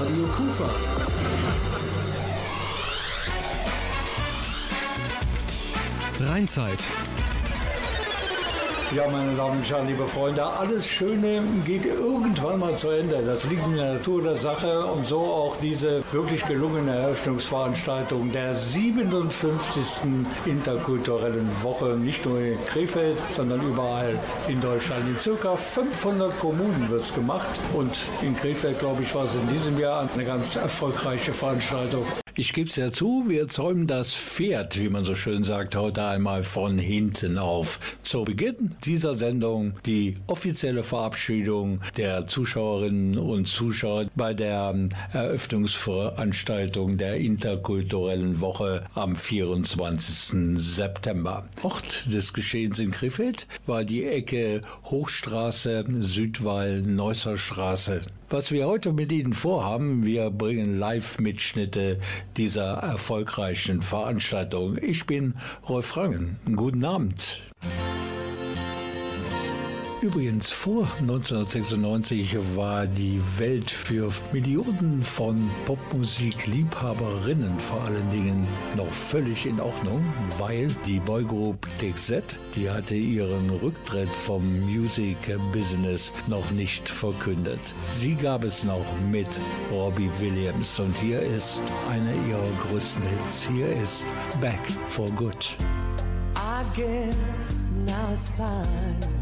Radio Kufa. Rheinzeit. Ja, meine Damen und Herren, liebe Freunde, alles Schöne geht irgendwann mal zu Ende. Das liegt in der Natur der Sache und so auch diese wirklich gelungene Eröffnungsveranstaltung der 57. interkulturellen Woche, nicht nur in Krefeld, sondern überall in Deutschland. In circa 500 Kommunen wird es gemacht und in Krefeld, glaube ich, war es in diesem Jahr eine ganz erfolgreiche Veranstaltung. Ich gebe es ja zu, wir zäumen das Pferd, wie man so schön sagt, heute einmal von hinten auf. Zu Beginn dieser Sendung die offizielle Verabschiedung der Zuschauerinnen und Zuschauer bei der Eröffnungsveranstaltung der interkulturellen Woche am 24. September. Ort des Geschehens in Krefeld war die Ecke Hochstraße, Südwall, Neusser Straße. Was wir heute mit Ihnen vorhaben, wir bringen Live-Mitschnitte dieser erfolgreichen Veranstaltung. Ich bin Rolf Rangen. Guten Abend. Übrigens, vor 1996 war die Welt für Millionen von Popmusik-Liebhaberinnen vor allen Dingen noch völlig in Ordnung, weil die Boygroup TXZ, die hatte ihren Rücktritt vom Music-Business noch nicht verkündet. Sie gab es noch mit Robbie Williams und hier ist einer ihrer größten Hits. Hier ist Back for Good. I guess now it's time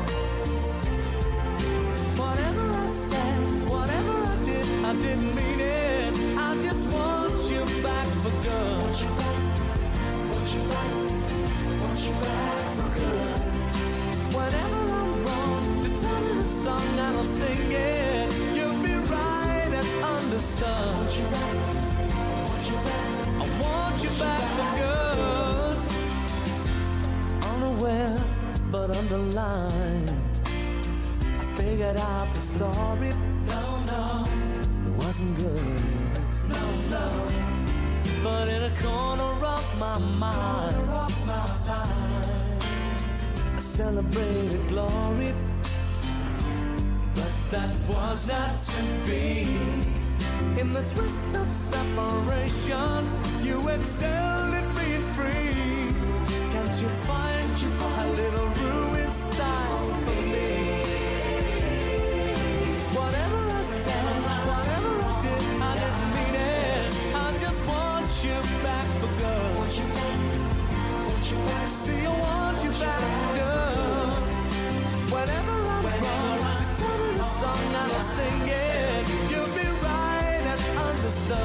I didn't mean it. I just want you back for good. Want you back, want you back, want you back for good. Whenever I'm wrong, just tell me the song and I'll sing it. You'll be right and understood. Want you back, want you back. I want you back for good. Unaware, but underlined. I figured out the story wasn't good. No, no. But in a corner of my mind, of my mind I celebrated glory. But that was not to be. In the twist of separation, you excelled See, I want you back, girl. Whenever I'm wrong, just tell me the song and I'll sing it. You'll be right and understood.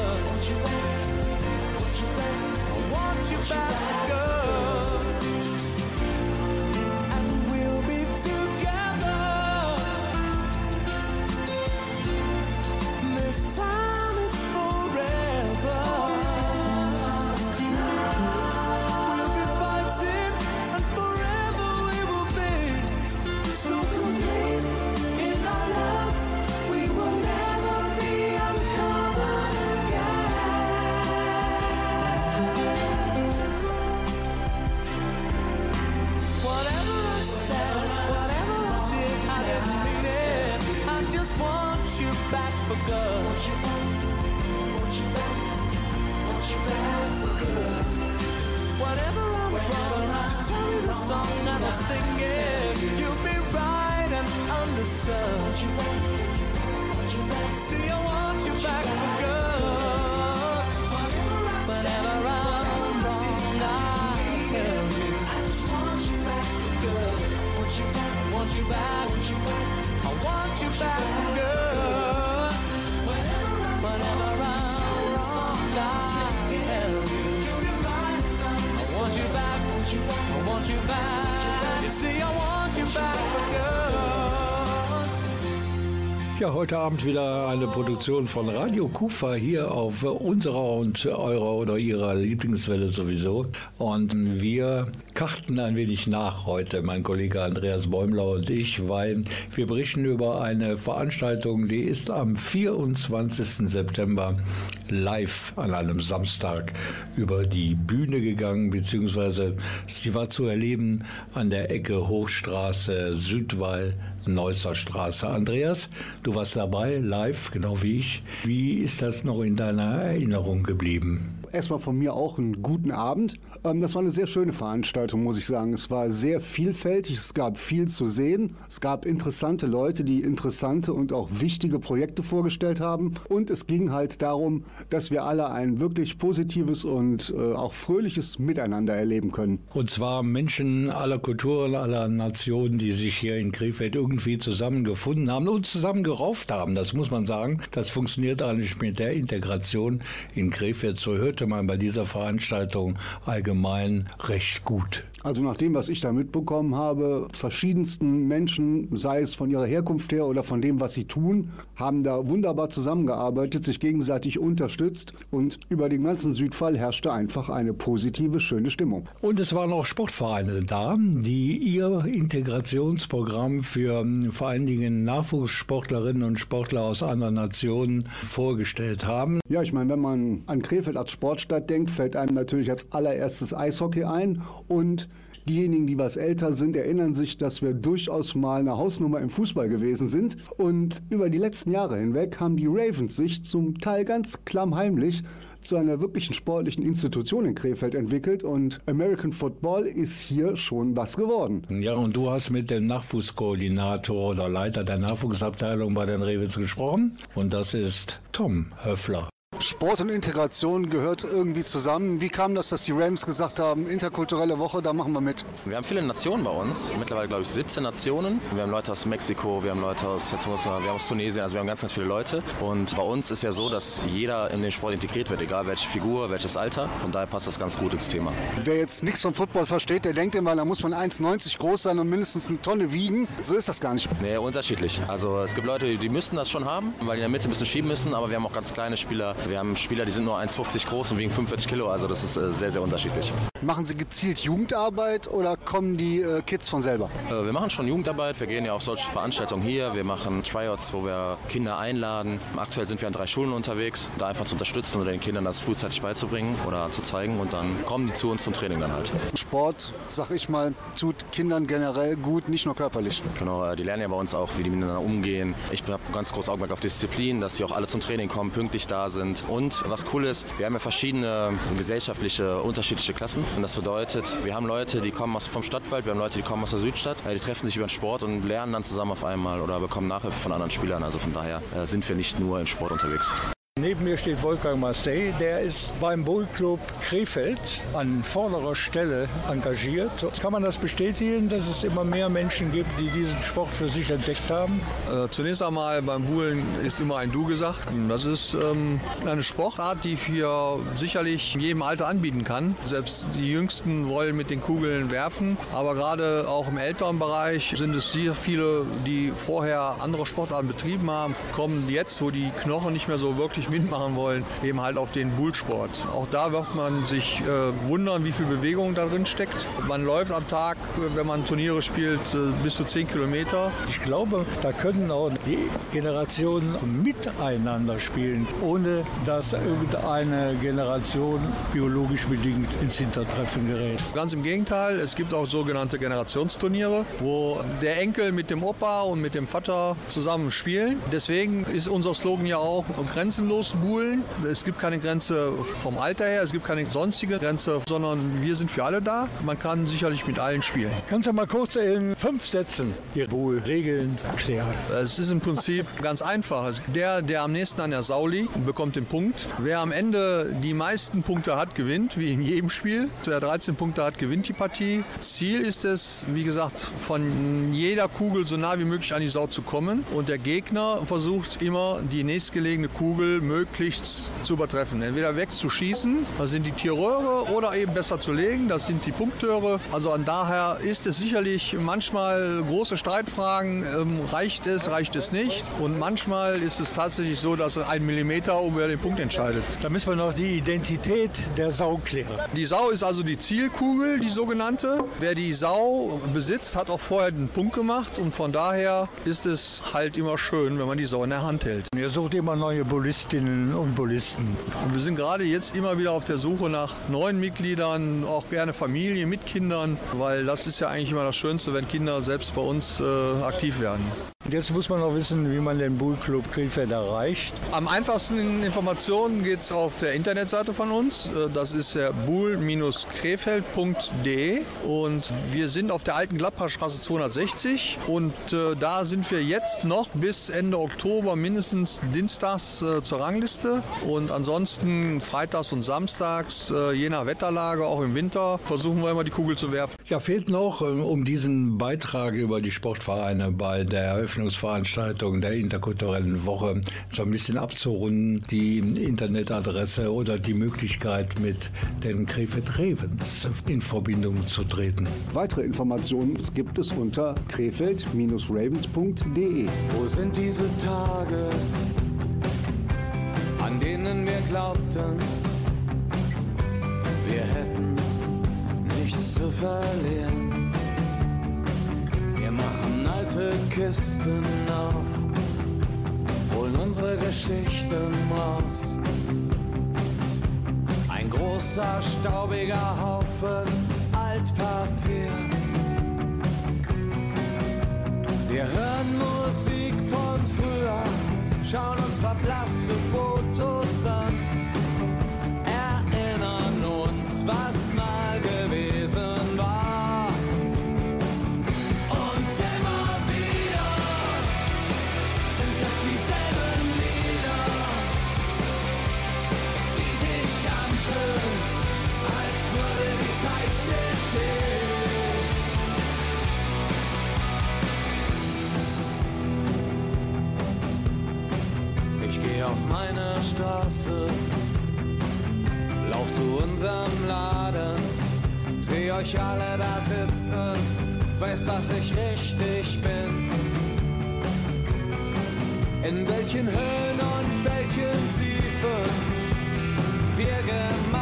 I want you back, girl. Heute Abend wieder eine Produktion von Radio Kufa hier auf unserer und eurer oder ihrer Lieblingswelle sowieso. Und wir karten ein wenig nach heute, mein Kollege Andreas Bäumler und ich, weil wir berichten über eine Veranstaltung, die ist am 24. September live an einem Samstag über die Bühne gegangen, beziehungsweise sie war zu erleben an der Ecke Hochstraße, Südwall, Neusser Straße. Andreas, du warst dabei, live, genau wie ich. Wie ist das noch in deiner Erinnerung geblieben? Erstmal von mir auch einen guten Abend. Ähm, das war eine sehr schöne Veranstaltung, muss ich sagen. Es war sehr vielfältig, es gab viel zu sehen. Es gab interessante Leute, die interessante und auch wichtige Projekte vorgestellt haben. Und es ging halt darum, dass wir alle ein wirklich positives und äh, auch fröhliches Miteinander erleben können. Und zwar Menschen aller Kulturen, aller Nationen, die sich hier in Krefeld irgendwie zusammengefunden haben und zusammengerauft haben. Das muss man sagen. Das funktioniert eigentlich mit der Integration in Krefeld. So hörte man bei dieser Veranstaltung allgemein recht gut. Also nach dem, was ich da mitbekommen habe, verschiedensten Menschen, sei es von ihrer Herkunft her oder von dem, was sie tun, haben da wunderbar zusammengearbeitet, sich gegenseitig unterstützt und über den ganzen Südfall herrschte einfach eine positive, schöne Stimmung. Und es waren auch Sportvereine da, die ihr Integrationsprogramm für hm, vor allen Dingen Nachwuchssportlerinnen und Sportler aus anderen Nationen vorgestellt haben. Ja, ich meine, wenn man an Krefeld als Sportstadt denkt, fällt einem natürlich als allererstes Eishockey ein und Diejenigen, die was älter sind, erinnern sich, dass wir durchaus mal eine Hausnummer im Fußball gewesen sind. Und über die letzten Jahre hinweg haben die Ravens sich zum Teil ganz klammheimlich zu einer wirklichen sportlichen Institution in Krefeld entwickelt und American Football ist hier schon was geworden. Ja, und du hast mit dem Nachwuchskoordinator oder Leiter der Nachwuchsabteilung bei den Ravens gesprochen und das ist Tom Höffler. Sport und Integration gehört irgendwie zusammen. Wie kam das, dass die Rams gesagt haben, interkulturelle Woche, da machen wir mit? Wir haben viele Nationen bei uns, mittlerweile glaube ich 17 Nationen. Wir haben Leute aus Mexiko, wir haben Leute aus, jetzt muss man, wir haben aus Tunesien, also wir haben ganz, ganz viele Leute. Und bei uns ist ja so, dass jeder in den Sport integriert wird, egal welche Figur, welches Alter. Von daher passt das ganz gut ins Thema. Wer jetzt nichts vom Football versteht, der denkt immer, da muss man 1,90 groß sein und mindestens eine Tonne wiegen. So ist das gar nicht. Nee, unterschiedlich. Also es gibt Leute, die müssten das schon haben, weil die in der Mitte ein bisschen schieben müssen, aber wir haben auch ganz kleine Spieler. Wir haben Spieler, die sind nur 1,50 groß und wiegen 45 Kilo, also das ist äh, sehr, sehr unterschiedlich. Machen Sie gezielt Jugendarbeit oder kommen die äh, Kids von selber? Äh, wir machen schon Jugendarbeit, wir gehen ja auf solche Veranstaltungen hier, wir machen Tryouts, wo wir Kinder einladen. Aktuell sind wir an drei Schulen unterwegs, da einfach zu unterstützen oder den Kindern das frühzeitig beizubringen oder zu zeigen und dann kommen die zu uns zum Training dann halt. Sport, sag ich mal, tut Kindern generell gut, nicht nur körperlich. Genau, die lernen ja bei uns auch, wie die miteinander umgehen. Ich habe ganz groß Augenmerk auf Disziplin, dass sie auch alle zum Training kommen, pünktlich da sind und was cool ist, wir haben ja verschiedene gesellschaftliche, unterschiedliche Klassen. Und das bedeutet, wir haben Leute, die kommen aus, vom Stadtwald, wir haben Leute, die kommen aus der Südstadt. Die treffen sich über den Sport und lernen dann zusammen auf einmal oder bekommen Nachhilfe von anderen Spielern. Also von daher äh, sind wir nicht nur im Sport unterwegs. Neben mir steht Wolfgang Marseille, der ist beim Boulclub Krefeld an vorderer Stelle engagiert. Kann man das bestätigen, dass es immer mehr Menschen gibt, die diesen Sport für sich entdeckt haben? Äh, zunächst einmal beim Buhlen ist immer ein Du gesagt. Das ist ähm, eine Sportart, die wir sicherlich in jedem Alter anbieten kann. Selbst die Jüngsten wollen mit den Kugeln werfen, aber gerade auch im älteren Bereich sind es sehr viele, die vorher andere Sportarten betrieben haben, kommen jetzt, wo die Knochen nicht mehr so wirklich wirklich mitmachen wollen, eben halt auf den Bullsport. Auch da wird man sich äh, wundern, wie viel Bewegung da drin steckt. Man läuft am Tag, wenn man Turniere spielt, äh, bis zu 10 Kilometer. Ich glaube, da können auch die Generationen miteinander spielen, ohne dass irgendeine Generation biologisch bedingt ins Hintertreffen gerät. Ganz im Gegenteil, es gibt auch sogenannte Generationsturniere, wo der Enkel mit dem Opa und mit dem Vater zusammen spielen. Deswegen ist unser Slogan ja auch grenzenlos buhlen. Es gibt keine Grenze vom Alter her, es gibt keine sonstige Grenze, sondern wir sind für alle da. Man kann sicherlich mit allen spielen. Kannst du mal kurz in fünf Sätzen die Buhl-Regeln erklären? Es ist im Prinzip ganz einfach. Der, der am nächsten an der Sau liegt, bekommt den Punkt. Wer am Ende die meisten Punkte hat, gewinnt, wie in jedem Spiel. Wer 13 Punkte hat, gewinnt die Partie. Ziel ist es, wie gesagt, von jeder Kugel so nah wie möglich an die Sau zu kommen. Und der Gegner versucht immer, die nächstgelegene Kugel möglichst zu übertreffen. Entweder wegzuschießen, das sind die Tierröhre, oder eben besser zu legen, das sind die Punktöre. Also an daher ist es sicherlich manchmal große Streitfragen, ähm, reicht es, reicht es nicht. Und manchmal ist es tatsächlich so, dass ein Millimeter über den Punkt entscheidet. Da müssen wir noch die Identität der Sau klären. Die Sau ist also die Zielkugel, die sogenannte. Wer die Sau besitzt, hat auch vorher den Punkt gemacht und von daher ist es halt immer schön, wenn man die Sau in der Hand hält. Ihr sucht immer neue Bullistinnen und Bullisten. Und wir sind gerade jetzt immer wieder auf der Suche nach neuen Mitgliedern, auch gerne Familie mit Kindern, weil das ist ja eigentlich immer das Schönste, wenn Kinder selbst bei uns äh, aktiv werden. Jetzt muss man noch wissen, wie man den Bullclub Krefeld erreicht. Am einfachsten in Informationen geht es auf der Internetseite von uns. Äh, das ist der bull-krefeld.de und wir sind auf der alten Gladbachstraße 260 und äh, da sind wir jetzt noch bis Ende Oktober mindestens dienstags äh, zur Rangliste und ansonsten freitags und samstags, äh, je nach Wetterlage, auch im Winter, versuchen wir immer die Kugel zu werfen. Ja, fehlt noch, ähm, um diesen Beitrag über die Sportvereine bei der Eröffnungsveranstaltung der interkulturellen Woche so ein bisschen abzurunden, die Internetadresse oder die Möglichkeit mit den Krefeld Ravens in Verbindung zu treten. Weitere Informationen gibt es unter krefeld-ravens.de. Wo sind diese Tage, an denen wir glaubten, wir hätten nichts zu verlieren? Wir machen alte Kisten auf, holen unsere Geschichten raus. Ein großer, staubiger Haufen Altpapier. Wir hören Musik von früher, schauen uns verblasste Fotos an, erinnern uns, was mal gewesen auf meine Straße, lauf zu unserem Laden, seh euch alle da sitzen, weiß, dass ich richtig bin. In welchen Höhen und welchen Tiefen wir gemeinsam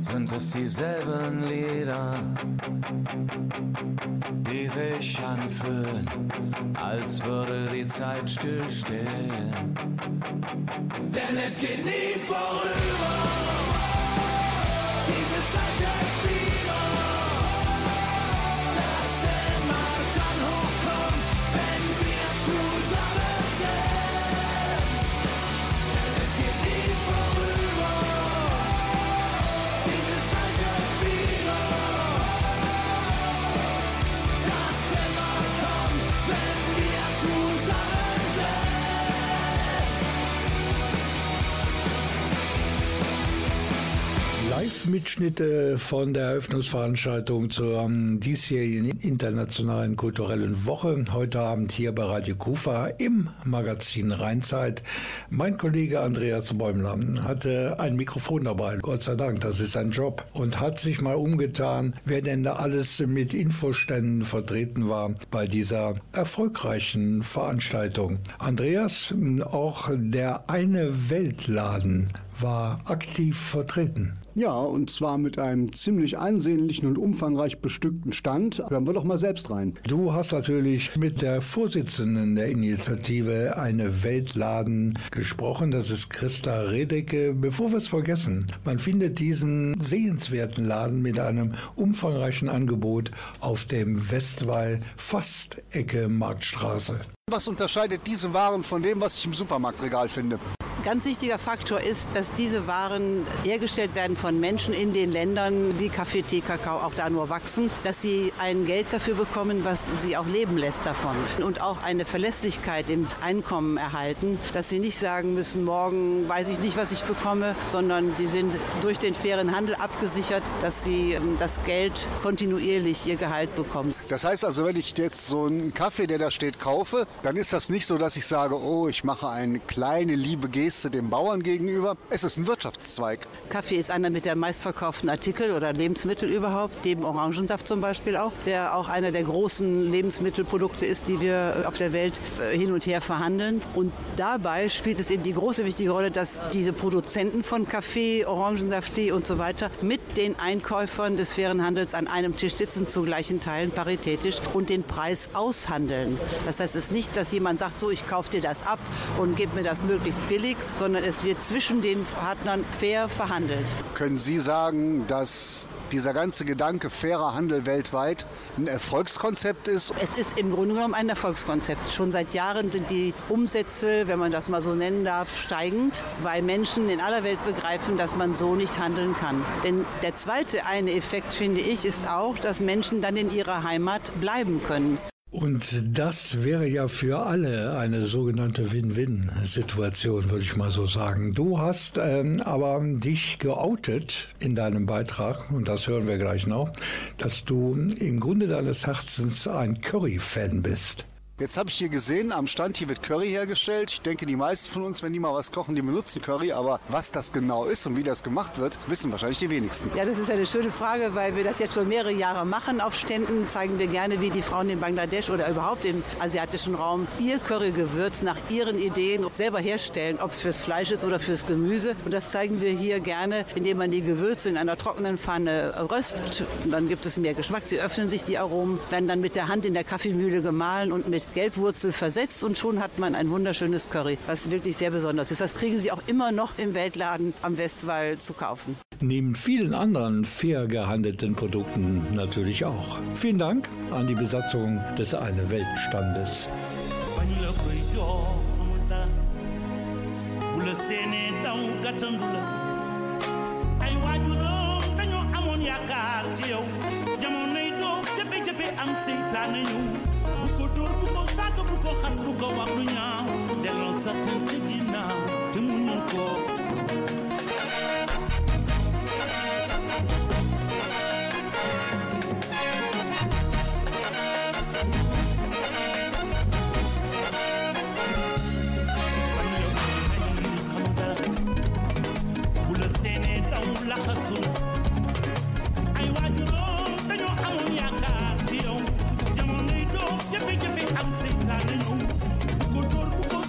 sind es dieselben Lieder, die sich anfühlen, als würde die Zeit stillstehen. Denn es geht nie vorüber. Mitschnitte von der Eröffnungsveranstaltung zur diesjährigen internationalen kulturellen Woche. Heute Abend hier bei Radio Kufa im Magazin Rheinzeit. Mein Kollege Andreas Bäumler hatte ein Mikrofon dabei. Gott sei Dank, das ist sein Job. Und hat sich mal umgetan, wer denn da alles mit Infoständen vertreten war bei dieser erfolgreichen Veranstaltung. Andreas, auch der eine Weltladen war aktiv vertreten. Ja, und zwar mit einem ziemlich ansehnlichen und umfangreich bestückten Stand. Hören wir doch mal selbst rein. Du hast natürlich mit der Vorsitzenden der Initiative Eine Weltladen gesprochen. Das ist Christa Redecke. Bevor wir es vergessen, man findet diesen sehenswerten Laden mit einem umfangreichen Angebot auf dem Westwall fast Ecke Marktstraße. Was unterscheidet diese Waren von dem, was ich im Supermarktregal finde? Ganz wichtiger Faktor ist, dass diese Waren hergestellt werden von Menschen in den Ländern wie Kaffee, Tee, Kakao auch da nur wachsen, dass sie ein Geld dafür bekommen, was sie auch leben lässt davon. Und auch eine Verlässlichkeit im Einkommen erhalten, dass sie nicht sagen müssen, morgen weiß ich nicht, was ich bekomme, sondern die sind durch den fairen Handel abgesichert, dass sie ähm, das Geld kontinuierlich ihr Gehalt bekommen. Das heißt also, wenn ich jetzt so einen Kaffee, der da steht, kaufe, dann ist das nicht so, dass ich sage, oh, ich mache eine kleine liebe Geste Geste dem Bauern gegenüber. Es ist ein Wirtschaftszweig. Kaffee ist einer mit der meistverkauften Artikel oder Lebensmittel überhaupt, neben Orangensaft zum Beispiel auch, der auch einer der großen Lebensmittelprodukte ist, die wir auf der Welt äh, hin und her verhandeln. Und dabei spielt es eben die große wichtige Rolle, dass diese Produzenten von Kaffee, Orangensaft, Tee und so weiter mit den Einkäufern des fairen Handels an einem Tisch sitzen, zu gleichen Teilen paritätisch und den Preis aushandeln. Das heißt, es ist nicht, dass jemand sagt, so ich kaufe dir das ab und gib mir das möglichst billig, sondern es wird zwischen den Partnern fair verhandelt. Können Sie sagen, dass dieser ganze Gedanke fairer Handel weltweit ein Erfolgskonzept ist? Es ist im Grunde genommen ein Erfolgskonzept. Schon seit Jahren sind die Umsätze, wenn man das mal so nennen darf, steigend, weil Menschen in aller Welt begreifen, dass man so nicht handeln kann. Denn der zweite eine Effekt, finde ich, ist auch, dass Menschen dann in ihrer Heimat bleiben können. Und das wäre ja für alle eine sogenannte Win-Win-Situation, würde ich mal so sagen. Du hast ähm, aber dich geoutet in deinem Beitrag, und das hören wir gleich noch, dass du im Grunde deines Herzens ein Curry-Fan bist. Jetzt habe ich hier gesehen, am Stand hier wird Curry hergestellt. Ich denke, die meisten von uns, wenn die mal was kochen, die benutzen Curry. Aber was das genau ist und wie das gemacht wird, wissen wahrscheinlich die wenigsten. Ja, das ist eine schöne Frage, weil wir das jetzt schon mehrere Jahre machen auf Ständen. Zeigen wir gerne, wie die Frauen in Bangladesch oder überhaupt im asiatischen Raum ihr Currygewürz nach ihren Ideen selber herstellen, ob es fürs Fleisch ist oder fürs Gemüse. Und das zeigen wir hier gerne, indem man die Gewürze in einer trockenen Pfanne röstet. Und dann gibt es mehr Geschmack. Sie öffnen sich die Aromen, werden dann mit der Hand in der Kaffeemühle gemahlen und mit Gelbwurzel versetzt und schon hat man ein wunderschönes Curry, was wirklich sehr besonders ist. Das kriegen Sie auch immer noch im Weltladen am Westwall zu kaufen. Neben vielen anderen fair gehandelten Produkten natürlich auch. Vielen Dank an die Besatzung des Eine Weltstandes. yow jamonoy doom jafe-jafe am seytaane ko dóor bu ko saaga bu ko xas bu ko wax lu ñaaw delloo sa xel ci ginnaaw te mu ñëw ko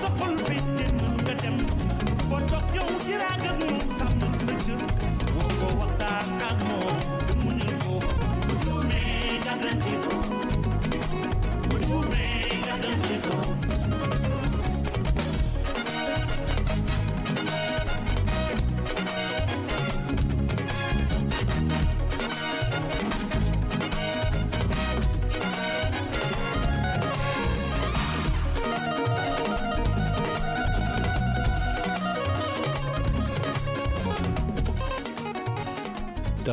sa xol fees te mën nga dem foo toog yow sàmmal sa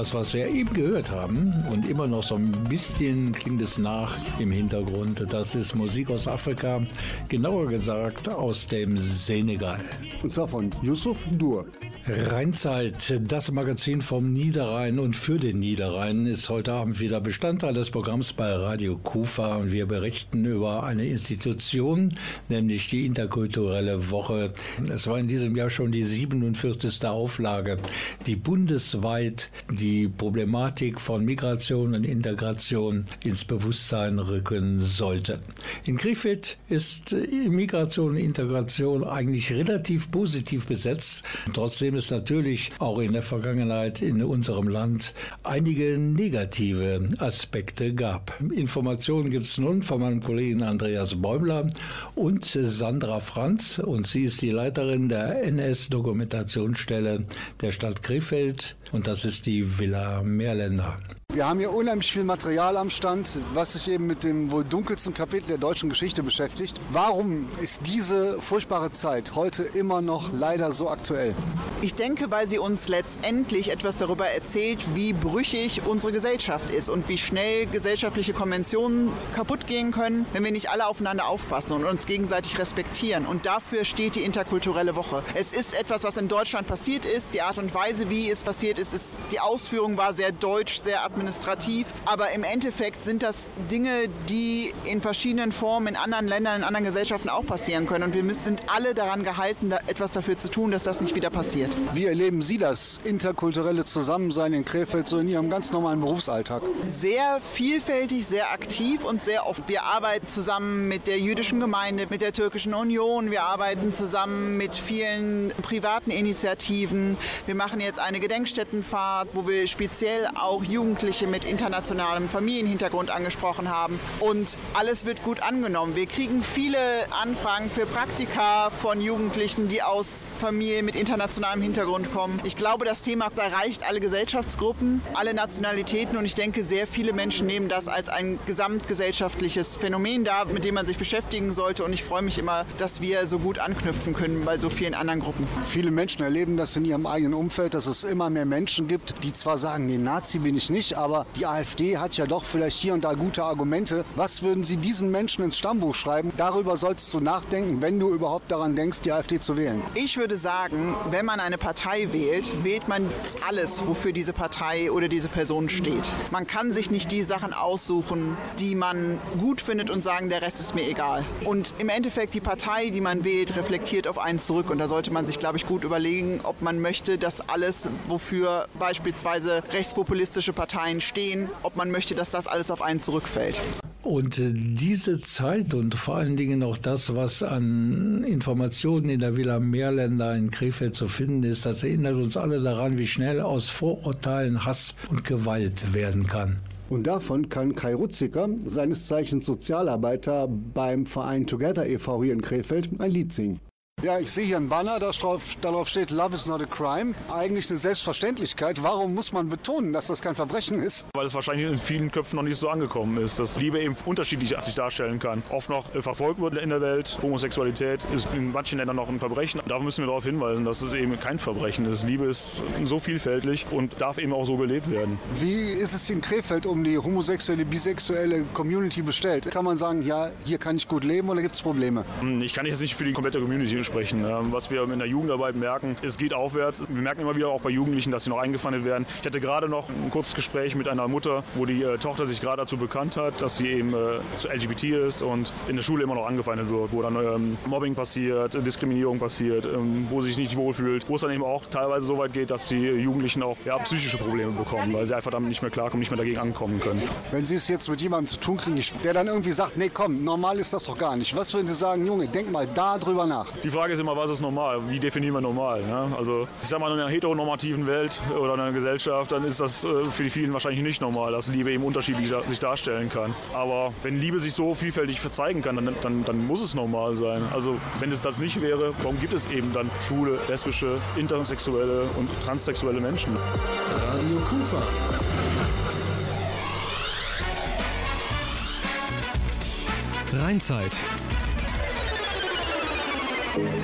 Das, was wir eben gehört haben und immer noch so ein bisschen klingt es nach im Hintergrund, das ist Musik aus Afrika, genauer gesagt aus dem Senegal. Und zwar von Yusuf Dur. Rheinzeit, das Magazin vom Niederrhein und für den Niederrhein ist heute Abend wieder Bestandteil des Programms bei Radio Kufa und wir berichten über eine Institution, nämlich die Interkulturelle Woche. Es war in diesem Jahr schon die 47. Auflage, die bundesweit die Problematik von Migration und Integration ins Bewusstsein rücken sollte. In Krefeld ist Migration und Integration eigentlich relativ positiv besetzt. Trotzdem nachdem es natürlich auch in der Vergangenheit in unserem Land einige negative Aspekte gab. Informationen gibt es nun von meinem Kollegen Andreas Bäumler und Sandra Franz und sie ist die Leiterin der NS-Dokumentationsstelle der Stadt Krefeld und das ist die Villa Meerländer. Wir haben hier unheimlich viel Material am Stand, was sich eben mit dem wohl dunkelsten Kapitel der deutschen Geschichte beschäftigt. Warum ist diese furchtbare Zeit heute immer noch leider so aktuell? Ich denke, weil sie uns letztendlich etwas darüber erzählt, wie brüchig unsere Gesellschaft ist und wie schnell gesellschaftliche Konventionen kaputt gehen können, wenn wir nicht alle aufeinander aufpassen und uns gegenseitig respektieren. Und dafür steht die interkulturelle Woche. Es ist etwas, was in Deutschland passiert ist. Die Art und Weise, wie es passiert ist, ist die Ausführung war sehr deutsch, sehr administrativ. Aber im Endeffekt sind das Dinge, die in verschiedenen Formen in anderen Ländern, in anderen Gesellschaften auch passieren können. Und wir sind alle daran gehalten, da etwas dafür zu tun, dass das nicht wieder passiert. Wie erleben Sie das interkulturelle Zusammensein in Krefeld so in Ihrem ganz normalen Berufsalltag? Sehr vielfältig, sehr aktiv und sehr oft. Wir arbeiten zusammen mit der jüdischen Gemeinde, mit der türkischen Union. Wir arbeiten zusammen mit vielen privaten Initiativen. Wir machen jetzt eine Gedenkstättenfahrt, wo wir speziell auch Jugendliche Jugendliche mit internationalem Familienhintergrund angesprochen haben. Und alles wird gut angenommen. Wir kriegen viele Anfragen für Praktika von Jugendlichen, die aus Familien mit internationalem Hintergrund kommen. Ich glaube, das Thema erreicht alle Gesellschaftsgruppen, alle Nationalitäten und ich denke, sehr viele Menschen nehmen das als ein gesamtgesellschaftliches Phänomen dar, mit dem man sich beschäftigen sollte. Und ich freue mich immer, dass wir so gut anknüpfen können bei so vielen anderen Gruppen. Viele Menschen erleben das in ihrem eigenen Umfeld, dass es immer mehr Menschen gibt, die zwar sagen, nee, Nazi bin ich nicht, aber die AfD hat ja doch vielleicht hier und da gute Argumente. Was würden Sie diesen Menschen ins Stammbuch schreiben? Darüber solltest du nachdenken, wenn du überhaupt daran denkst, die AfD zu wählen. Ich würde sagen, wenn man eine Partei wählt, wählt man alles, wofür diese Partei oder diese Person steht. Man kann sich nicht die Sachen aussuchen, die man gut findet und sagen, der Rest ist mir egal. Und im Endeffekt die Partei, die man wählt, reflektiert auf einen zurück. Und da sollte man sich, glaube ich, gut überlegen, ob man möchte, dass alles, wofür beispielsweise rechtspopulistische Parteien stehen, ob man möchte, dass das alles auf einen zurückfällt. Und äh, diese Zeit und vor allen Dingen auch das, was an Informationen in der Villa Meerländer in Krefeld zu finden ist, das erinnert uns alle daran, wie schnell aus Vorurteilen Hass und Gewalt werden kann. Und davon kann Kai Rutziker, seines Zeichens Sozialarbeiter beim Verein Together e.V. hier in Krefeld, ein Lied singen. Ja, ich sehe hier ein Banner, darauf, darauf steht Love is not a crime. Eigentlich eine Selbstverständlichkeit. Warum muss man betonen, dass das kein Verbrechen ist? Weil es wahrscheinlich in vielen Köpfen noch nicht so angekommen ist, dass Liebe eben unterschiedlich sich darstellen kann. Oft noch äh, verfolgt wird in der Welt. Homosexualität ist in manchen Ländern noch ein Verbrechen. Da müssen wir darauf hinweisen, dass es eben kein Verbrechen ist. Liebe ist so vielfältig und darf eben auch so gelebt werden. Wie ist es in Krefeld um die homosexuelle, bisexuelle Community bestellt? Kann man sagen, ja, hier kann ich gut leben oder gibt es Probleme? Ich kann jetzt nicht für die komplette Community sprechen. Ähm, was wir in der Jugendarbeit merken, es geht aufwärts. Wir merken immer wieder auch bei Jugendlichen, dass sie noch eingefangen werden. Ich hatte gerade noch ein kurzes Gespräch mit einer Mutter, wo die äh, Tochter sich gerade dazu bekannt hat, dass sie eben äh, zu LGBT ist und in der Schule immer noch angefeindet wird, wo dann ähm, Mobbing passiert, Diskriminierung passiert, ähm, wo sie sich nicht wohlfühlt, wo es dann eben auch teilweise so weit geht, dass die Jugendlichen auch ja, psychische Probleme bekommen, weil sie einfach damit nicht mehr klarkommen, nicht mehr dagegen ankommen können. Wenn Sie es jetzt mit jemandem zu tun kriegen, der dann irgendwie sagt, nee komm, normal ist das doch gar nicht. Was würden Sie sagen, Junge, denk mal da drüber nach. Die Frage ist immer, was ist normal? Wie definieren wir normal? Ne? Also ich sag mal, in einer heteronormativen Welt oder in einer Gesellschaft, dann ist das äh, für die vielen wahrscheinlich nicht normal, dass Liebe eben unterschiedlich sich darstellen kann. Aber wenn Liebe sich so vielfältig verzeigen kann, dann, dann, dann muss es normal sein. Also wenn es das nicht wäre, warum gibt es eben dann schwule, lesbische, intersexuelle und transsexuelle Menschen? Radio Kufa. Rheinzeit. Bei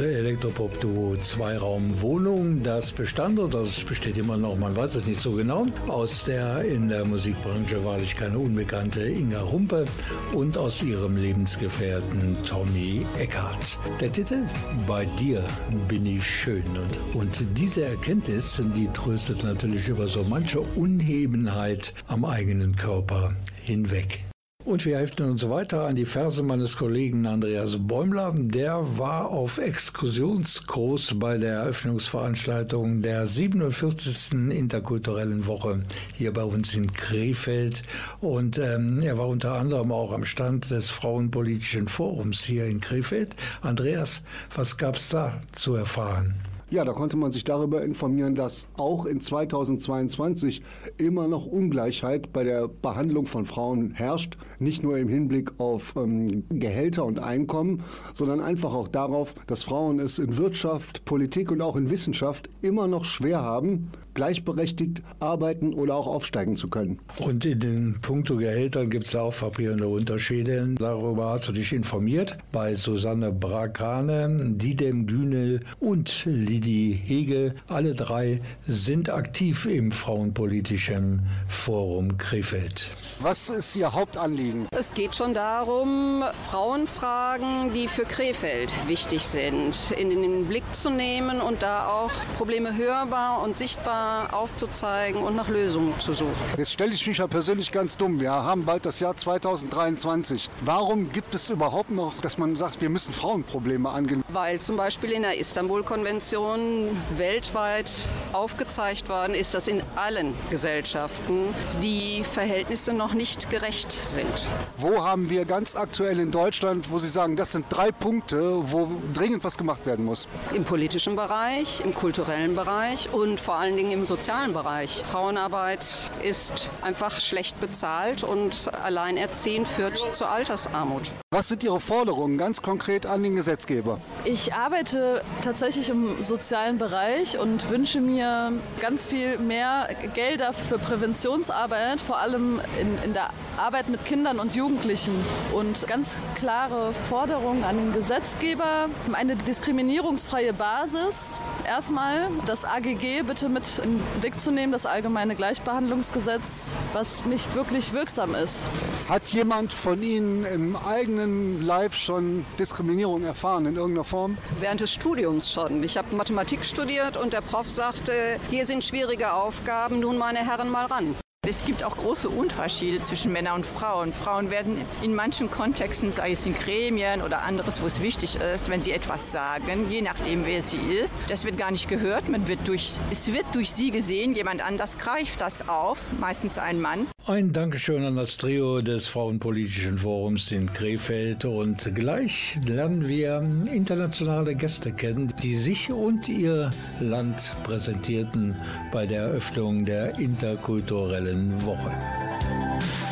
Elektropop-Duo Zweiraum Wohnung. Das bestand oder das besteht immer noch, man weiß es nicht so genau, aus der in der Musikbranche wahrlich keine unbekannte Inga Humpe und aus ihrem Lebensgefährten Tommy Eckhardt. Der Titel Bei dir bin ich schön. Und, und diese Erkenntnis, die tröstet natürlich über so manche Unhebenheit am eigenen Körper hinweg. Und wir heften uns weiter an die Verse meines Kollegen Andreas Bäumler. Der war auf Exkursionskurs bei der Eröffnungsveranstaltung der 47. Interkulturellen Woche hier bei uns in Krefeld. Und ähm, er war unter anderem auch am Stand des Frauenpolitischen Forums hier in Krefeld. Andreas, was gab es da zu erfahren? Ja, da konnte man sich darüber informieren, dass auch in 2022 immer noch Ungleichheit bei der Behandlung von Frauen herrscht. Nicht nur im Hinblick auf ähm, Gehälter und Einkommen, sondern einfach auch darauf, dass Frauen es in Wirtschaft, Politik und auch in Wissenschaft immer noch schwer haben, gleichberechtigt arbeiten oder auch aufsteigen zu können. Und in den Punkto Gehältern gibt es auch frappierende Unterschiede. Darüber hast du dich informiert bei Susanne Brakane, Didem Günel und Lidi Hege. Alle drei sind aktiv im Frauenpolitischen Forum Krefeld. Was ist Ihr Hauptanliegen? Es geht schon darum, Frauenfragen, die für Krefeld wichtig sind, in den Blick zu nehmen und da auch Probleme hörbar und sichtbar aufzuzeigen und nach Lösungen zu suchen. Jetzt stelle ich mich ja persönlich ganz dumm. Wir haben bald das Jahr 2023. Warum gibt es überhaupt noch, dass man sagt, wir müssen Frauenprobleme angehen? Weil zum Beispiel in der Istanbul-Konvention weltweit aufgezeigt worden ist, dass in allen Gesellschaften die Verhältnisse noch nicht gerecht sind. Wo haben wir ganz aktuell in Deutschland, wo Sie sagen, das sind drei Punkte, wo dringend was gemacht werden muss? Im politischen Bereich, im kulturellen Bereich und vor allen Dingen im sozialen Bereich. Frauenarbeit ist einfach schlecht bezahlt und Alleinerziehen führt zur Altersarmut. Was sind Ihre Forderungen ganz konkret an den Gesetzgeber? Ich arbeite tatsächlich im sozialen Bereich und wünsche mir ganz viel mehr Gelder für Präventionsarbeit, vor allem in, in der Arbeit mit Kindern und Jugendlichen. Und ganz klare Forderungen an den Gesetzgeber, eine diskriminierungsfreie Basis. Erstmal das AGG bitte mit in den Blick zu nehmen, das Allgemeine Gleichbehandlungsgesetz, was nicht wirklich wirksam ist. Hat jemand von Ihnen im eigenen Leib schon Diskriminierung erfahren in irgendeiner Form? Während des Studiums schon. Ich habe Mathematik studiert und der Prof sagte, hier sind schwierige Aufgaben, nun meine Herren mal ran. Es gibt auch große Unterschiede zwischen Männern und Frauen. Frauen werden in manchen Kontexten, sei es in Gremien oder anderes, wo es wichtig ist, wenn sie etwas sagen, je nachdem wer sie ist, das wird gar nicht gehört. Man wird durch, es wird durch sie gesehen, jemand anders greift das auf, meistens ein Mann. Ein Dankeschön an das Trio des Frauenpolitischen Forums in Krefeld und gleich lernen wir internationale Gäste kennen, die sich und ihr Land präsentierten bei der Eröffnung der interkulturellen Woche.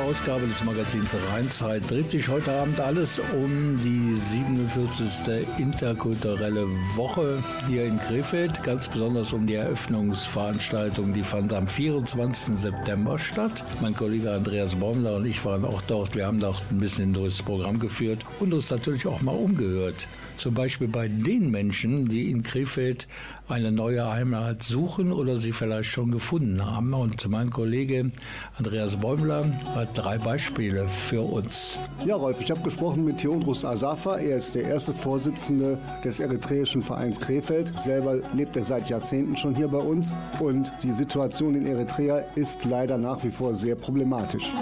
Ausgabe des Magazins Rheinzeit dreht sich heute Abend alles um die 47. interkulturelle Woche hier in Krefeld, ganz besonders um die Eröffnungsveranstaltung, die fand am 24. September statt. Mein Kollege Andreas Baumler und ich waren auch dort. Wir haben dort ein bisschen durchs Programm geführt und uns natürlich auch mal umgehört. Zum Beispiel bei den Menschen, die in Krefeld eine neue Heimat suchen oder sie vielleicht schon gefunden haben. Und mein Kollege Andreas Bäumler hat drei Beispiele für uns. Ja, Rolf, ich habe gesprochen mit Theodros Asafa. Er ist der erste Vorsitzende des eritreischen Vereins Krefeld. Selber lebt er seit Jahrzehnten schon hier bei uns. Und die Situation in Eritrea ist leider nach wie vor sehr problematisch.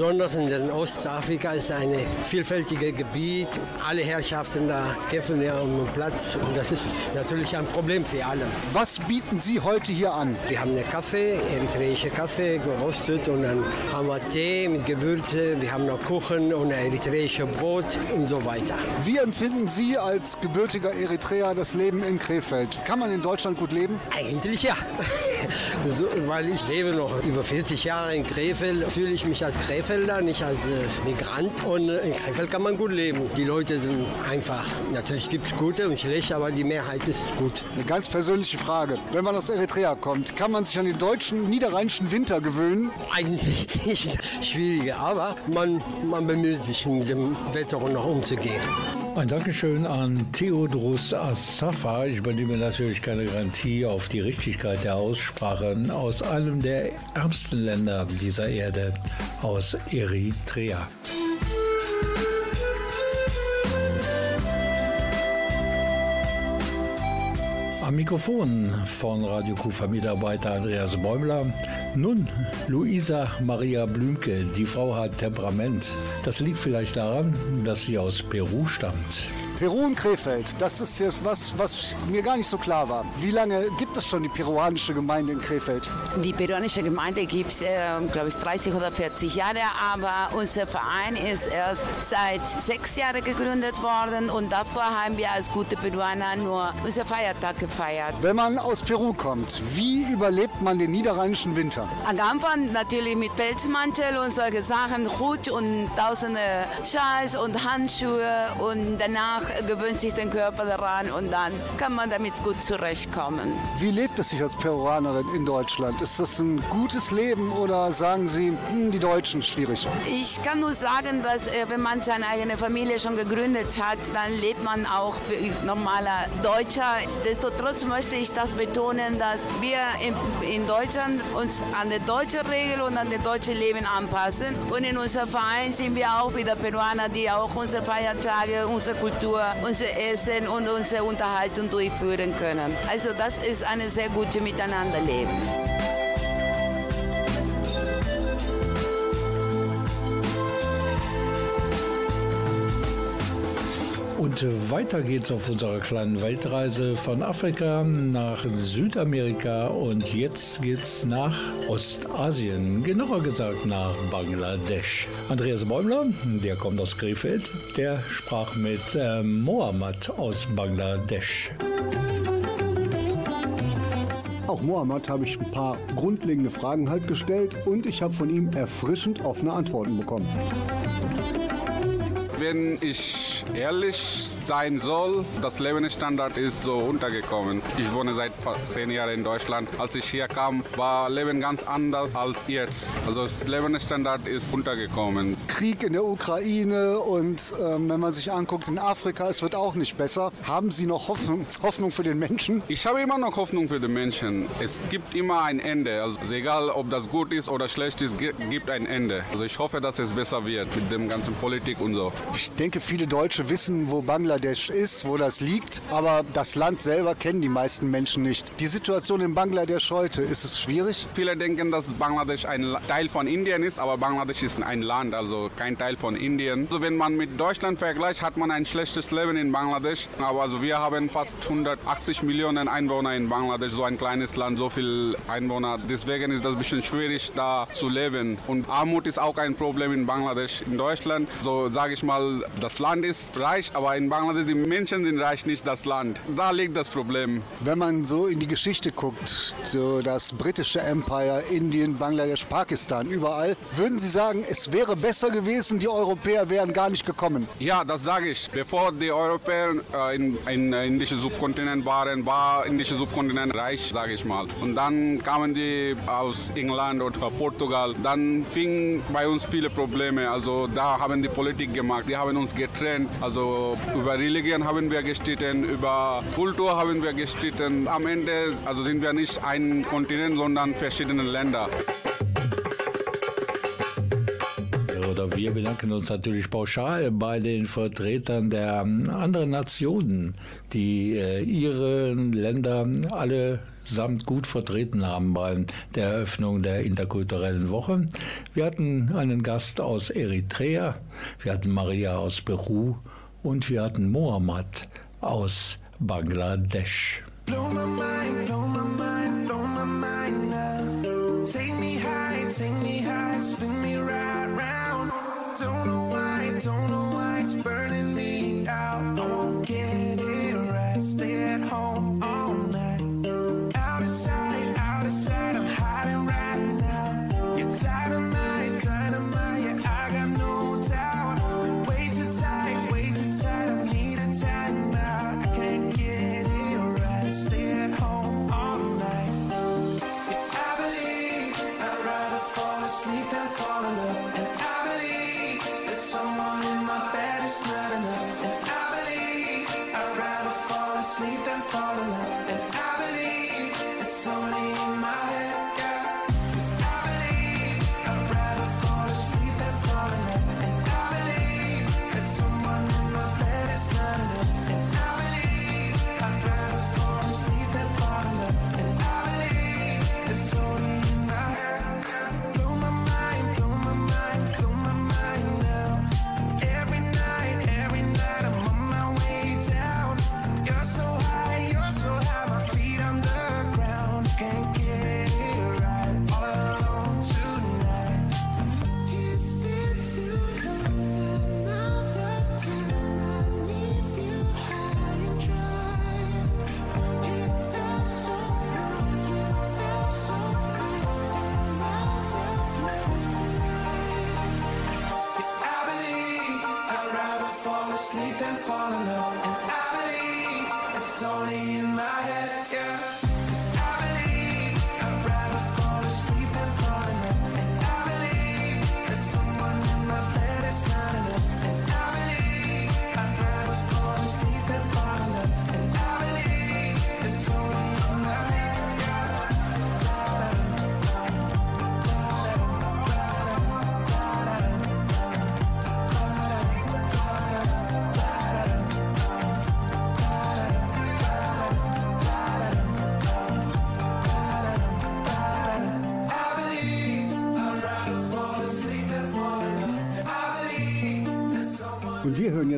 Besonders in Ostafrika ist ein vielfältiges Gebiet. Alle Herrschaften da kämpfen ja um den Platz und das ist natürlich ein Problem für alle. Was bieten Sie heute hier an? Wir haben einen Kaffee, eritreischen Kaffee gerostet und dann haben wir Tee mit Gewürze, wir haben noch Kuchen und eritreisches Brot und so weiter. Wie empfinden Sie als gebürtiger Eritreer das Leben in Krefeld? Kann man in Deutschland gut leben? Eigentlich ja. so, weil ich lebe noch über 40 Jahre in Krefeld, fühle ich mich als Krefeld Krefelder, nicht als äh, Migrant. Und äh, in Krefeld kann man gut leben. Die Leute sind einfach. Natürlich gibt es gute und schlechte, aber die Mehrheit ist gut. Eine ganz persönliche Frage. Wenn man aus Eritrea kommt, kann man sich an den deutschen niederrheinischen Winter gewöhnen? Eigentlich nicht. Schwieriger, aber man, man bemüht sich, mit dem Wetter noch umzugehen. Ein Dankeschön an Theodros Asafa. Ich übernehme natürlich keine Garantie auf die Richtigkeit der Aussprachen aus einem der ärmsten Länder dieser Erde, aus Eritrea. Am Mikrofon von Radio Kufa Mitarbeiter Andreas Bäumler. Nun, Luisa Maria Blümke, die Frau hat Temperament. Das liegt vielleicht daran, dass sie aus Peru stammt. Peru und Krefeld, das ist jetzt was, was mir gar nicht so klar war. Wie lange gibt es schon die peruanische Gemeinde in Krefeld? Die peruanische Gemeinde gibt es, äh, glaube ich, 30 oder 40 Jahre, aber unser Verein ist erst seit sechs Jahren gegründet worden und davor haben wir als gute Peruaner nur unser Feiertag gefeiert. Wenn man aus Peru kommt, wie überlebt man den niederrheinischen Winter? Am Anfang natürlich mit Pelzmantel und solche Sachen, Hut und tausende Schals und Handschuhe und danach gewöhnt sich den Körper daran und dann kann man damit gut zurechtkommen. Wie lebt es sich als Peruanerin in Deutschland? Ist das ein gutes Leben oder sagen Sie, hm, die Deutschen schwierig? Ich kann nur sagen, dass äh, wenn man seine eigene Familie schon gegründet hat, dann lebt man auch wie normaler Deutscher. Destotrotz möchte ich das betonen, dass wir in Deutschland uns an die deutsche Regel und an das deutsche Leben anpassen. Und in unserem Verein sind wir auch wieder Peruaner, die auch unsere Feiertage, unsere Kultur, unser Essen und unsere Unterhaltung durchführen können. Also das ist eine sehr gute Miteinanderleben. Und weiter geht's auf unserer kleinen Weltreise von Afrika nach Südamerika und jetzt geht's nach Ostasien, genauer gesagt nach Bangladesch. Andreas Bäumler, der kommt aus Krefeld, der sprach mit äh, Mohammed aus Bangladesch. Auch Mohammed habe ich ein paar grundlegende Fragen halt gestellt und ich habe von ihm erfrischend offene Antworten bekommen. Wenn ich ehrlich sein soll, das Lebensstandard ist so untergekommen. Ich wohne seit zehn Jahren in Deutschland. Als ich hier kam, war Leben ganz anders als jetzt. Also das Lebensstandard ist untergekommen. Krieg in der Ukraine und ähm, wenn man sich anguckt in Afrika, es wird auch nicht besser. Haben Sie noch Hoffnung, Hoffnung für den Menschen? Ich habe immer noch Hoffnung für den Menschen. Es gibt immer ein Ende. Also egal, ob das gut ist oder schlecht ist, gibt ein Ende. Also ich hoffe, dass es besser wird mit dem ganzen Politik und so. Ich denke, viele Deutsche wissen, wo Bangladesch ist, wo das liegt, aber das Land selber kennen die meisten Menschen nicht. Die Situation in Bangladesch heute, ist es schwierig? Viele denken, dass Bangladesch ein Teil von Indien ist, aber Bangladesch ist ein Land, also kein Teil von Indien. Also wenn man mit Deutschland vergleicht, hat man ein schlechtes Leben in Bangladesch. Aber also wir haben fast 180 Millionen Einwohner in Bangladesch, so ein kleines Land, so viele Einwohner. Deswegen ist das ein bisschen schwierig, da zu leben. Und Armut ist auch ein Problem in Bangladesch. In Deutschland, so sage ich mal, das Land ist reich, aber in Bangladesch Bangladesch, die Menschen sind reich, nicht das Land. Da liegt das Problem. Wenn man so in die Geschichte guckt, so das britische Empire, Indien, Bangladesch, Pakistan, überall, würden Sie sagen, es wäre besser gewesen, die Europäer wären gar nicht gekommen? Ja, das sage ich. Bevor die Europäer äh, in, in indische Subkontinent waren, war indische Subkontinent reich, sage ich mal. Und dann kamen die aus England oder Portugal. Dann fingen bei uns viele Probleme. Also da haben die Politik gemacht. Die haben uns getrennt. Also über Religion haben wir gestritten, über Kultur haben wir gestritten. Am Ende also sind wir nicht ein Kontinent, sondern verschiedene Länder. Oder wir bedanken uns natürlich pauschal bei den Vertretern der anderen Nationen, die äh, ihre Länder allesamt gut vertreten haben bei der Eröffnung der interkulturellen Woche. Wir hatten einen Gast aus Eritrea, wir hatten Maria aus Peru und wir hatten Mohammed aus Bangladesch. Blow my mind, blow my mind, blow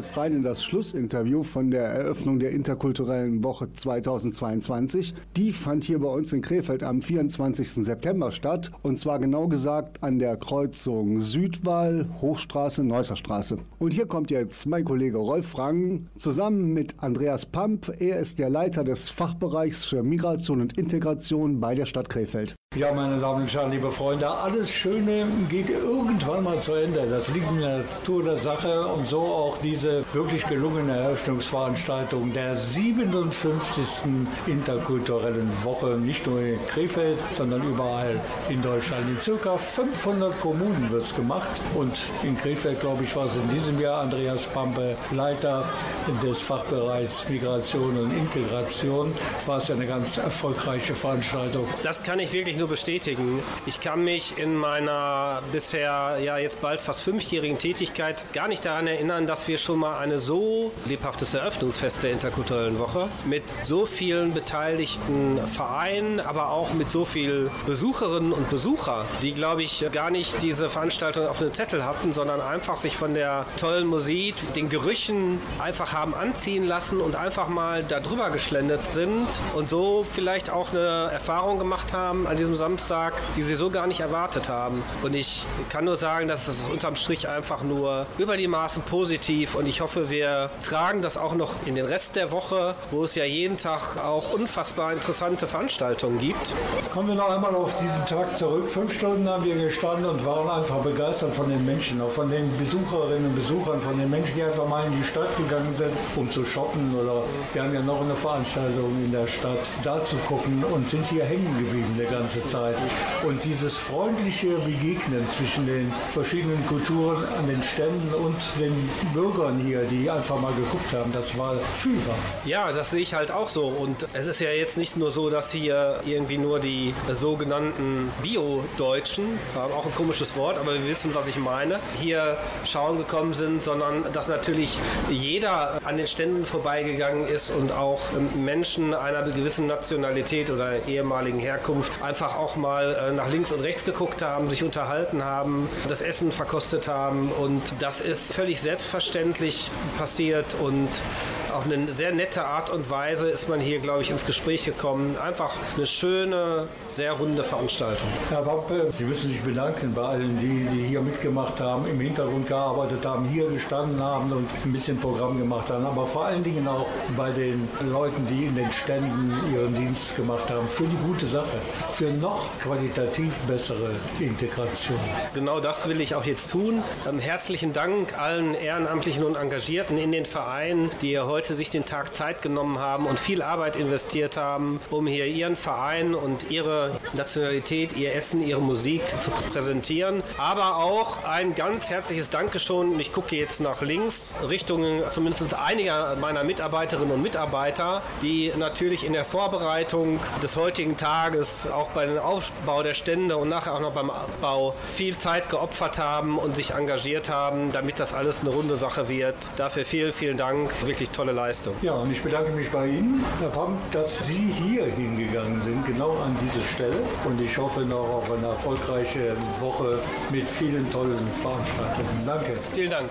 jetzt rein in das Schlussinterview von der Eröffnung der interkulturellen Woche 2022. Die fand hier bei uns in Krefeld am 24. September statt. Und zwar genau gesagt an der Kreuzung Südwall, Hochstraße, Neusser Straße. Und hier kommt jetzt mein Kollege Rolf Rang zusammen mit Andreas Pamp. Er ist der Leiter des Fachbereichs für Migration und Integration bei der Stadt Krefeld. Ja, meine Damen und Herren, liebe Freunde, alles Schöne geht irgendwann mal zu Ende. Das liegt in der Natur der Sache und so auch diese wirklich gelungene Eröffnungsveranstaltung der 57. interkulturellen Woche, nicht nur in Krefeld, sondern überall in Deutschland. In circa 500 Kommunen wird es gemacht und in Krefeld, glaube ich, war es in diesem Jahr Andreas Pampe, Leiter des Fachbereichs Migration und Integration, war es eine ganz erfolgreiche Veranstaltung. Das kann ich wirklich nur bestätigen. Ich kann mich in meiner bisher ja jetzt bald fast fünfjährigen Tätigkeit gar nicht daran erinnern, dass wir schon mal eine so lebhaftes Eröffnungsfest der interkulturellen Woche mit so vielen beteiligten Vereinen, aber auch mit so vielen Besucherinnen und Besucher, die glaube ich gar nicht diese Veranstaltung auf dem Zettel hatten, sondern einfach sich von der tollen Musik, den Gerüchen einfach haben anziehen lassen und einfach mal da drüber geschlendert sind und so vielleicht auch eine Erfahrung gemacht haben an diesem diesem Samstag, die sie so gar nicht erwartet haben. Und ich kann nur sagen, dass es unterm Strich einfach nur über die Maßen positiv und ich hoffe, wir tragen das auch noch in den Rest der Woche, wo es ja jeden Tag auch unfassbar interessante Veranstaltungen gibt. Kommen wir noch einmal auf diesen Tag zurück. Fünf Stunden haben wir gestanden und waren einfach begeistert von den Menschen, auch von den Besucherinnen und Besuchern, von den Menschen, die einfach mal in die Stadt gegangen sind, um zu shoppen oder wir haben ja noch eine Veranstaltung in der Stadt, da zu gucken und sind hier hängen geblieben die ganze Zeit. Und dieses freundliche Begegnen zwischen den verschiedenen Kulturen an den Ständen und den Bürgern hier, die einfach mal geguckt haben, das war fühlbar. Ja, das sehe ich halt auch so. Und es ist ja jetzt nicht nur so, dass hier irgendwie nur die sogenannten Bio-Deutschen, auch ein komisches Wort, aber wir wissen, was ich meine, hier schauen gekommen sind, sondern dass natürlich jeder an den Ständen vorbeigegangen ist und auch Menschen einer gewissen Nationalität oder ehemaligen Herkunft einfach auch mal äh, nach links und rechts geguckt haben, sich unterhalten haben, das Essen verkostet haben. Und das ist völlig selbstverständlich passiert. Und auf eine sehr nette Art und Weise ist man hier, glaube ich, ins Gespräch gekommen. Einfach eine schöne, sehr runde Veranstaltung. Herr Wampe, Sie müssen sich bedanken bei allen, die, die hier mitgemacht haben, im Hintergrund gearbeitet haben, hier gestanden haben und ein bisschen Programm gemacht haben, aber vor allen Dingen auch bei den Leuten, die in den Ständen ihren Dienst gemacht haben, für die gute Sache, für noch qualitativ bessere Integration. Genau das will ich auch jetzt tun. Ähm, herzlichen Dank allen Ehrenamtlichen und Engagierten in den Vereinen, die heute sich den Tag Zeit genommen haben und viel Arbeit investiert haben, um hier ihren Verein und ihre Nationalität, ihr Essen, ihre Musik zu präsentieren. Aber auch ein ganz herzliches Dankeschön. Ich gucke jetzt nach links, Richtung zumindest einiger meiner Mitarbeiterinnen und Mitarbeiter, die natürlich in der Vorbereitung des heutigen Tages, auch bei dem Aufbau der Stände und nachher auch noch beim Abbau viel Zeit geopfert haben und sich engagiert haben, damit das alles eine runde Sache wird. Dafür vielen, vielen Dank. Wirklich tolle Leistung. Ja, und ich bedanke mich bei Ihnen, Herr Pamm, dass Sie hier hingegangen sind, genau an diese Stelle. Und ich hoffe noch auf eine erfolgreiche Woche mit vielen tollen Veranstaltungen. Danke. Vielen Dank.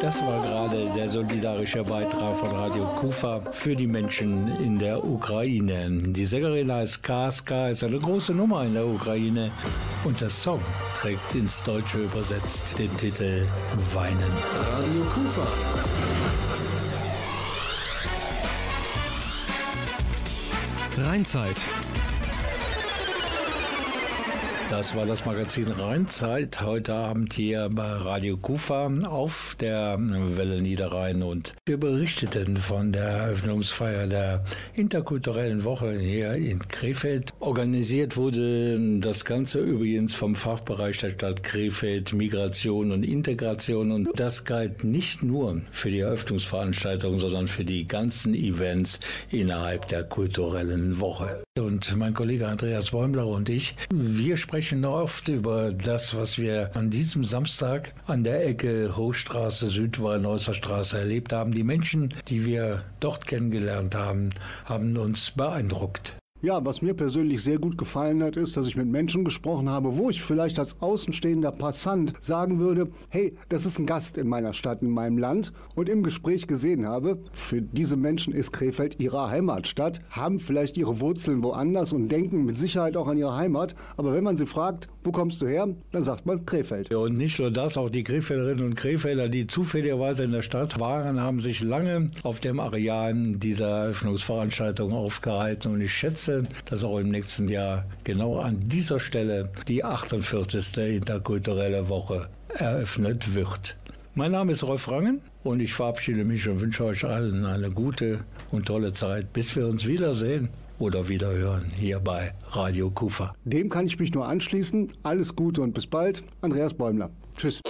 Das war gerade der solidarische Beitrag von Radio Kufa für die Menschen in der Ukraine. Die Sängerin heißt Kaska, ist eine große Nummer in der Ukraine und der Song trägt ins Deutsche übersetzt den Titel Weinen. Radio Kufa. Rheinzeit. Das war das Magazin Rheinzeit heute Abend hier bei Radio Kufa auf der Welle Niederrhein und wir berichteten von der Eröffnungsfeier der interkulturellen Woche hier in Krefeld. Organisiert wurde das Ganze übrigens vom Fachbereich der Stadt Krefeld Migration und Integration und das galt nicht nur für die Eröffnungsveranstaltung, sondern für die ganzen Events innerhalb der kulturellen Woche. Und mein Kollege Andreas Bäumler und ich, wir sprechen oft über das, was wir an diesem Samstag an der Ecke Hochstraße, Südwall, Neusser Straße erlebt haben. Die Menschen, die wir dort kennengelernt haben, haben uns beeindruckt. Ja, was mir persönlich sehr gut gefallen hat, ist, dass ich mit Menschen gesprochen habe, wo ich vielleicht als außenstehender Passant sagen würde, hey, das ist ein Gast in meiner Stadt, in meinem Land und im Gespräch gesehen habe, für diese Menschen ist Krefeld ihre Heimatstadt, haben vielleicht ihre Wurzeln woanders und denken mit Sicherheit auch an ihre Heimat, aber wenn man sie fragt, wo kommst du her, dann sagt man Krefeld. Ja, und nicht nur das, auch die Krefelderinnen und Krefelder, die zufälligerweise in der Stadt waren, haben sich lange auf dem Areal dieser Eröffnungsveranstaltung aufgehalten und ich schätze, dass auch im nächsten Jahr genau an dieser Stelle die 48. interkulturelle Woche eröffnet wird. Mein Name ist Rolf Rangen und ich verabschiede mich und wünsche euch allen eine gute und tolle Zeit, bis wir uns wiedersehen oder wiederhören hier bei Radio Kufa. Dem kann ich mich nur anschließen. Alles Gute und bis bald. Andreas Bäumler. Tschüss.